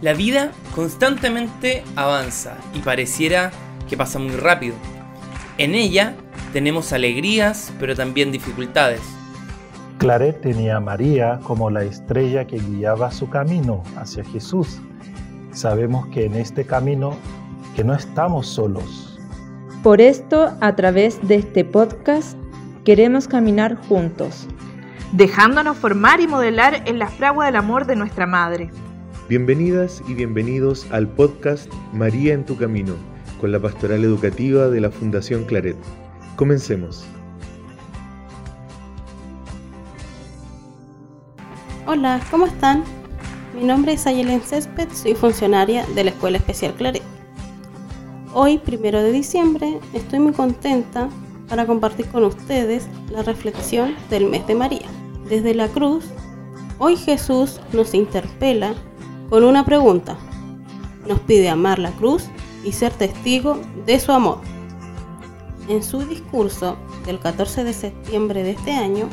La vida constantemente avanza y pareciera que pasa muy rápido. En ella tenemos alegrías, pero también dificultades. Claret tenía a María como la estrella que guiaba su camino hacia Jesús. Sabemos que en este camino que no estamos solos. Por esto, a través de este podcast, queremos caminar juntos, dejándonos formar y modelar en la fragua del amor de nuestra Madre. Bienvenidas y bienvenidos al podcast María en tu Camino, con la pastoral educativa de la Fundación Claret. Comencemos. Hola, ¿cómo están? Mi nombre es Ayelen Césped, soy funcionaria de la Escuela Especial Claret. Hoy, primero de diciembre, estoy muy contenta para compartir con ustedes la reflexión del mes de María. Desde la cruz, hoy Jesús nos interpela con una pregunta. Nos pide amar la cruz y ser testigo de su amor. En su discurso del 14 de septiembre de este año,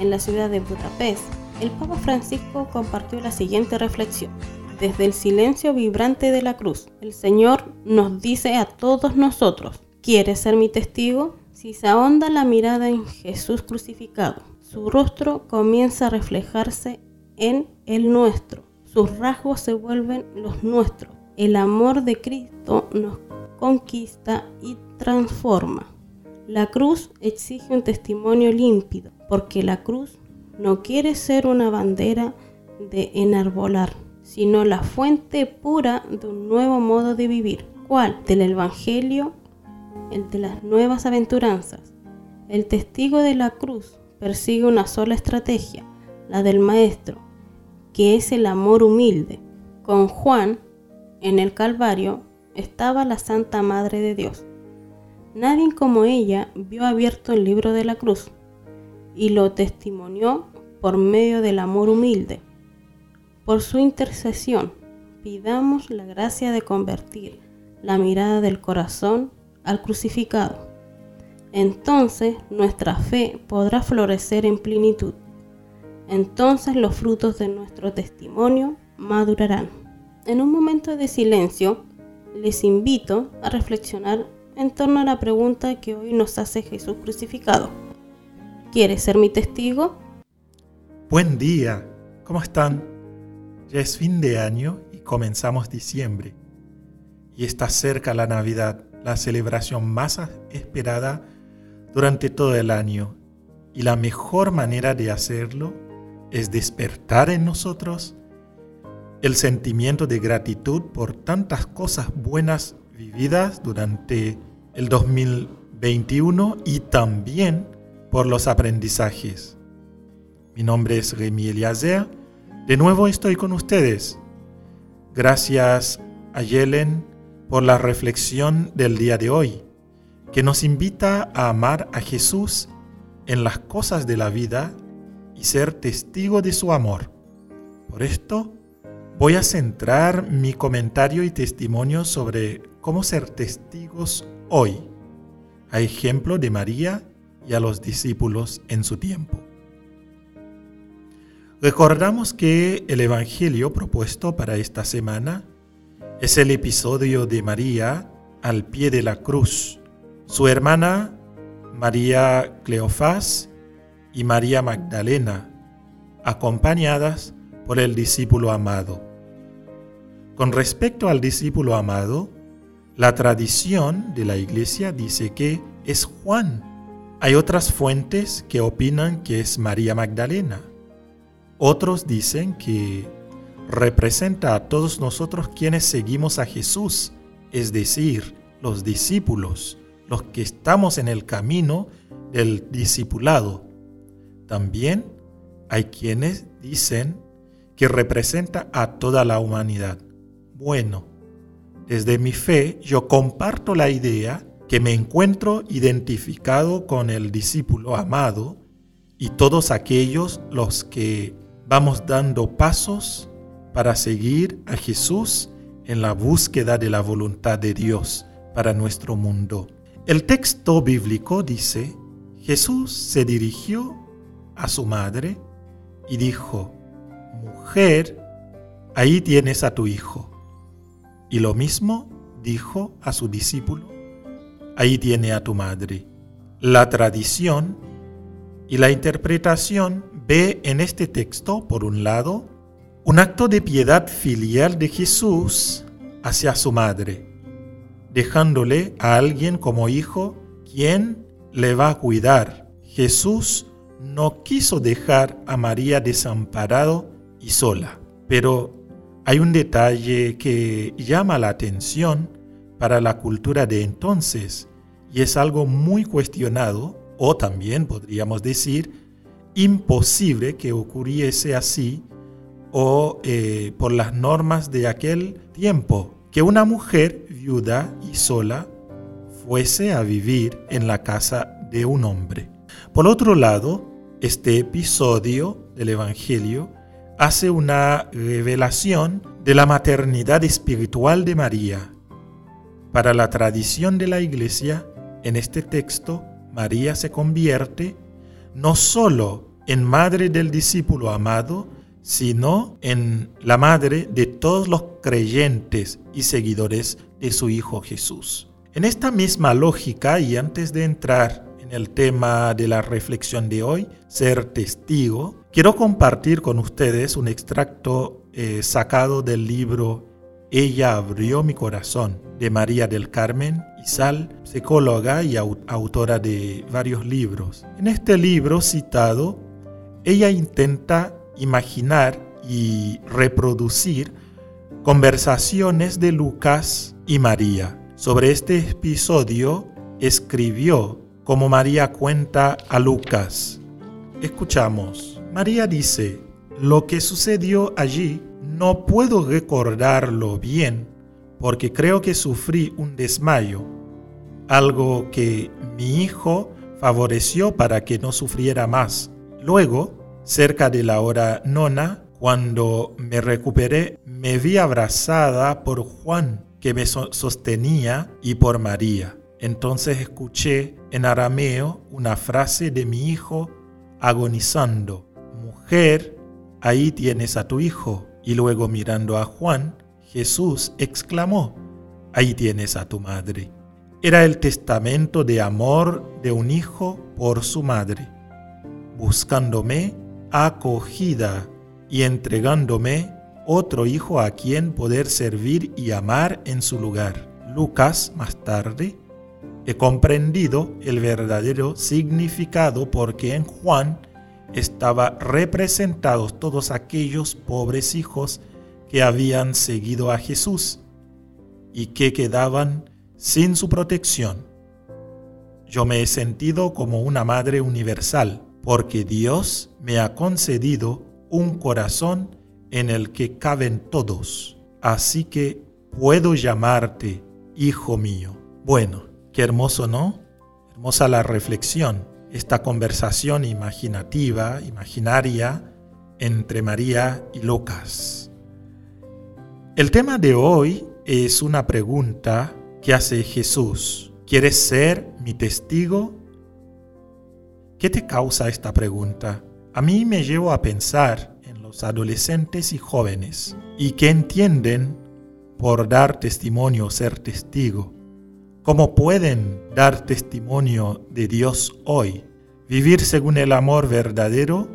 en la ciudad de Budapest, el Papa Francisco compartió la siguiente reflexión. Desde el silencio vibrante de la cruz, el Señor nos dice a todos nosotros, ¿quieres ser mi testigo? Si se ahonda la mirada en Jesús crucificado, su rostro comienza a reflejarse en el nuestro sus rasgos se vuelven los nuestros. El amor de Cristo nos conquista y transforma. La cruz exige un testimonio límpido, porque la cruz no quiere ser una bandera de enarbolar, sino la fuente pura de un nuevo modo de vivir. ¿Cuál? Del Evangelio, el de las nuevas aventuranzas. El testigo de la cruz persigue una sola estrategia, la del Maestro, que es el amor humilde. Con Juan, en el Calvario, estaba la Santa Madre de Dios. Nadie como ella vio abierto el libro de la cruz y lo testimonió por medio del amor humilde. Por su intercesión, pidamos la gracia de convertir la mirada del corazón al crucificado. Entonces nuestra fe podrá florecer en plenitud entonces los frutos de nuestro testimonio madurarán. En un momento de silencio, les invito a reflexionar en torno a la pregunta que hoy nos hace Jesús crucificado. ¿Quieres ser mi testigo? Buen día, ¿cómo están? Ya es fin de año y comenzamos diciembre. Y está cerca la Navidad, la celebración más esperada durante todo el año. Y la mejor manera de hacerlo es despertar en nosotros el sentimiento de gratitud por tantas cosas buenas vividas durante el 2021 y también por los aprendizajes. Mi nombre es Remy Eliazer. De nuevo estoy con ustedes. Gracias a Yelen por la reflexión del día de hoy, que nos invita a amar a Jesús en las cosas de la vida y ser testigo de su amor. Por esto, voy a centrar mi comentario y testimonio sobre cómo ser testigos hoy, a ejemplo de María y a los discípulos en su tiempo. Recordamos que el Evangelio propuesto para esta semana es el episodio de María al pie de la cruz. Su hermana María Cleofás y María Magdalena, acompañadas por el discípulo amado. Con respecto al discípulo amado, la tradición de la iglesia dice que es Juan. Hay otras fuentes que opinan que es María Magdalena. Otros dicen que representa a todos nosotros quienes seguimos a Jesús, es decir, los discípulos, los que estamos en el camino del discipulado. También hay quienes dicen que representa a toda la humanidad. Bueno, desde mi fe yo comparto la idea que me encuentro identificado con el discípulo amado y todos aquellos los que vamos dando pasos para seguir a Jesús en la búsqueda de la voluntad de Dios para nuestro mundo. El texto bíblico dice, Jesús se dirigió a su madre y dijo, Mujer, ahí tienes a tu hijo. Y lo mismo dijo a su discípulo, ahí tiene a tu madre. La tradición y la interpretación ve en este texto, por un lado, un acto de piedad filial de Jesús hacia su madre, dejándole a alguien como hijo quien le va a cuidar. Jesús no quiso dejar a María desamparado y sola, pero hay un detalle que llama la atención para la cultura de entonces y es algo muy cuestionado o también podríamos decir imposible que ocurriese así o eh, por las normas de aquel tiempo, que una mujer viuda y sola fuese a vivir en la casa de un hombre. Por otro lado, este episodio del Evangelio hace una revelación de la maternidad espiritual de María. Para la tradición de la Iglesia, en este texto, María se convierte no solo en madre del discípulo amado, sino en la madre de todos los creyentes y seguidores de su Hijo Jesús. En esta misma lógica, y antes de entrar en el tema de la reflexión de hoy, ser testigo, quiero compartir con ustedes un extracto eh, sacado del libro Ella abrió mi corazón de María del Carmen Isal, psicóloga y autora de varios libros. En este libro citado, ella intenta imaginar y reproducir conversaciones de Lucas y María. Sobre este episodio escribió como María cuenta a Lucas. Escuchamos. María dice, lo que sucedió allí no puedo recordarlo bien porque creo que sufrí un desmayo, algo que mi hijo favoreció para que no sufriera más. Luego, Cerca de la hora nona, cuando me recuperé, me vi abrazada por Juan, que me sostenía, y por María. Entonces escuché en arameo una frase de mi hijo agonizando, Mujer, ahí tienes a tu hijo. Y luego mirando a Juan, Jesús exclamó, Ahí tienes a tu madre. Era el testamento de amor de un hijo por su madre. Buscándome, acogida y entregándome otro hijo a quien poder servir y amar en su lugar. Lucas, más tarde, he comprendido el verdadero significado porque en Juan estaba representados todos aquellos pobres hijos que habían seguido a Jesús y que quedaban sin su protección. Yo me he sentido como una madre universal porque Dios me ha concedido un corazón en el que caben todos. Así que puedo llamarte hijo mío. Bueno, qué hermoso, ¿no? Hermosa la reflexión, esta conversación imaginativa, imaginaria, entre María y Lucas. El tema de hoy es una pregunta que hace Jesús. ¿Quieres ser mi testigo? ¿Qué te causa esta pregunta? A mí me llevo a pensar en los adolescentes y jóvenes y que entienden por dar testimonio, ser testigo. ¿Cómo pueden dar testimonio de Dios hoy? Vivir según el amor verdadero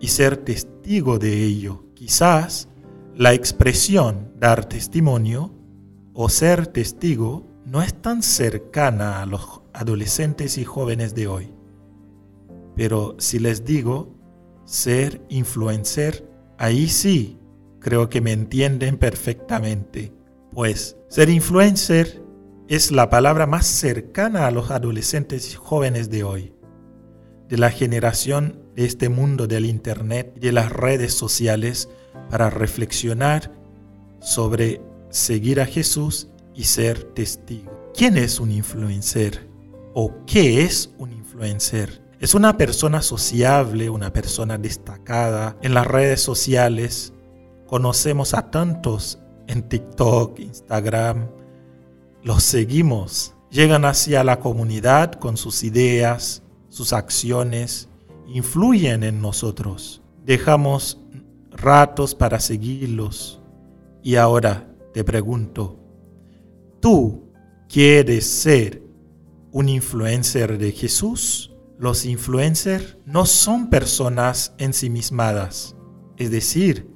y ser testigo de ello. Quizás la expresión dar testimonio o ser testigo no es tan cercana a los adolescentes y jóvenes de hoy. Pero si les digo ser influencer, ahí sí creo que me entienden perfectamente. Pues ser influencer es la palabra más cercana a los adolescentes y jóvenes de hoy, de la generación de este mundo del Internet y de las redes sociales para reflexionar sobre seguir a Jesús y ser testigo. ¿Quién es un influencer? ¿O qué es un influencer? Es una persona sociable, una persona destacada en las redes sociales. Conocemos a tantos en TikTok, Instagram. Los seguimos. Llegan hacia la comunidad con sus ideas, sus acciones. Influyen en nosotros. Dejamos ratos para seguirlos. Y ahora te pregunto, ¿tú quieres ser un influencer de Jesús? Los influencers no son personas ensimismadas, es decir,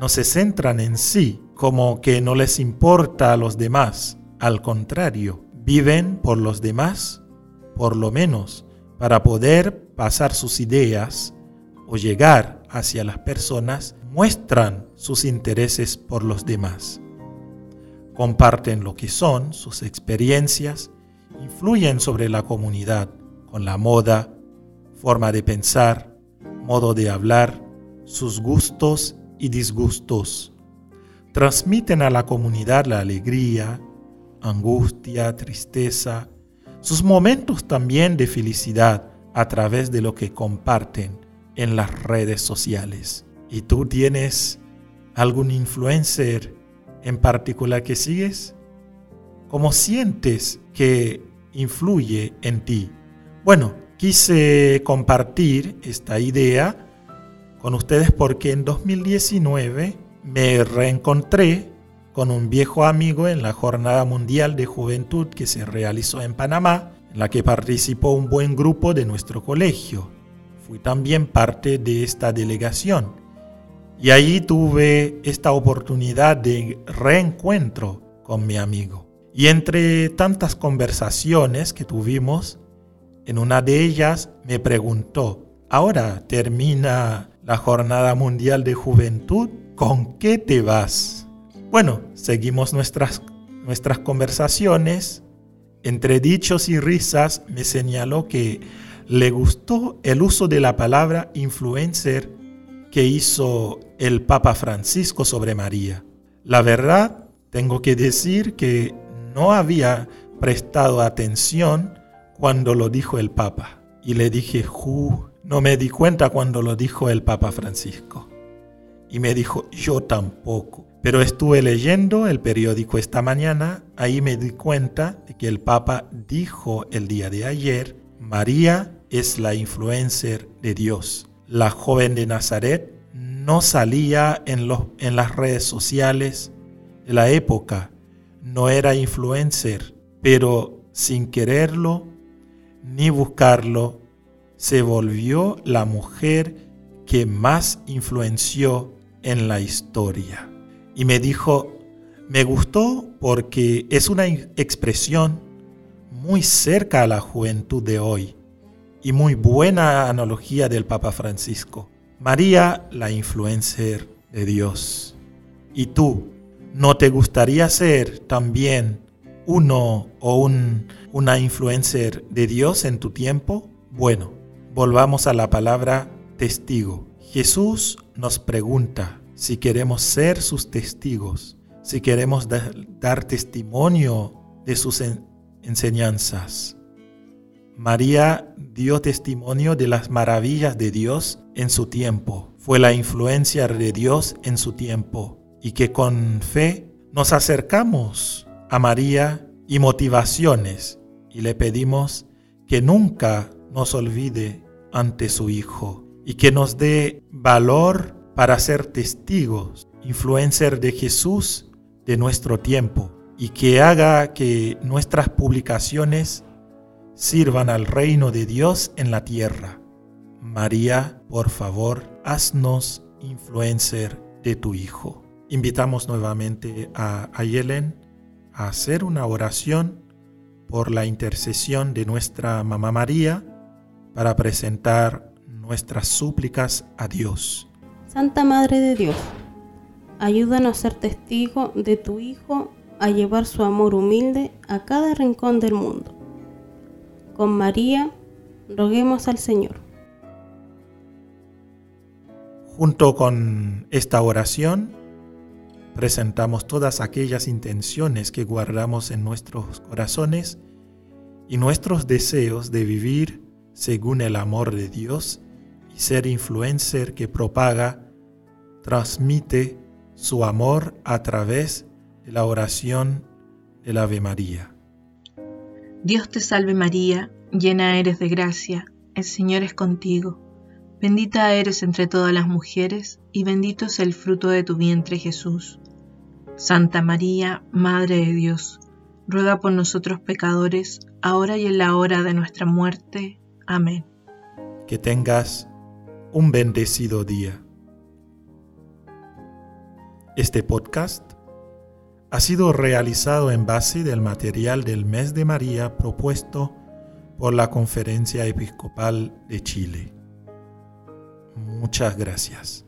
no se centran en sí, como que no les importa a los demás. Al contrario, viven por los demás, por lo menos, para poder pasar sus ideas o llegar hacia las personas, muestran sus intereses por los demás. Comparten lo que son, sus experiencias, influyen sobre la comunidad con la moda, forma de pensar, modo de hablar, sus gustos y disgustos. Transmiten a la comunidad la alegría, angustia, tristeza, sus momentos también de felicidad a través de lo que comparten en las redes sociales. ¿Y tú tienes algún influencer en particular que sigues? ¿Cómo sientes que influye en ti? Bueno, quise compartir esta idea con ustedes porque en 2019 me reencontré con un viejo amigo en la Jornada Mundial de Juventud que se realizó en Panamá, en la que participó un buen grupo de nuestro colegio. Fui también parte de esta delegación y allí tuve esta oportunidad de reencuentro con mi amigo. Y entre tantas conversaciones que tuvimos, en una de ellas me preguntó, ahora termina la Jornada Mundial de Juventud, ¿con qué te vas? Bueno, seguimos nuestras, nuestras conversaciones. Entre dichos y risas me señaló que le gustó el uso de la palabra influencer que hizo el Papa Francisco sobre María. La verdad, tengo que decir que no había prestado atención cuando lo dijo el Papa. Y le dije, Ju, no me di cuenta cuando lo dijo el Papa Francisco. Y me dijo, yo tampoco. Pero estuve leyendo el periódico esta mañana, ahí me di cuenta de que el Papa dijo el día de ayer, María es la influencer de Dios. La joven de Nazaret no salía en, los, en las redes sociales de la época, no era influencer, pero sin quererlo ni buscarlo, se volvió la mujer que más influenció en la historia y me dijo, me gustó porque es una expresión muy cerca a la juventud de hoy y muy buena analogía del Papa Francisco. María, la influencer de Dios. ¿Y tú, no te gustaría ser también uno o un, una influencer de Dios en tu tiempo? Bueno, volvamos a la palabra testigo. Jesús nos pregunta, si queremos ser sus testigos, si queremos dar testimonio de sus enseñanzas. María dio testimonio de las maravillas de Dios en su tiempo. Fue la influencia de Dios en su tiempo y que con fe nos acercamos a María y motivaciones y le pedimos que nunca nos olvide ante su Hijo y que nos dé valor para ser testigos, influencer de Jesús de nuestro tiempo y que haga que nuestras publicaciones sirvan al reino de Dios en la tierra. María, por favor, haznos influencer de tu Hijo. Invitamos nuevamente a Ayelen a hacer una oración por la intercesión de nuestra Mamá María para presentar nuestras súplicas a Dios. Santa Madre de Dios, ayúdanos a ser testigo de tu Hijo, a llevar su amor humilde a cada rincón del mundo. Con María, roguemos al Señor. Junto con esta oración, presentamos todas aquellas intenciones que guardamos en nuestros corazones y nuestros deseos de vivir según el amor de Dios y ser influencer que propaga transmite su amor a través de la oración del Ave María. Dios te salve María, llena eres de gracia, el Señor es contigo. Bendita eres entre todas las mujeres, y bendito es el fruto de tu vientre Jesús. Santa María, Madre de Dios, ruega por nosotros pecadores, ahora y en la hora de nuestra muerte. Amén. Que tengas un bendecido día. Este podcast ha sido realizado en base del material del mes de María propuesto por la Conferencia Episcopal de Chile. Muchas gracias.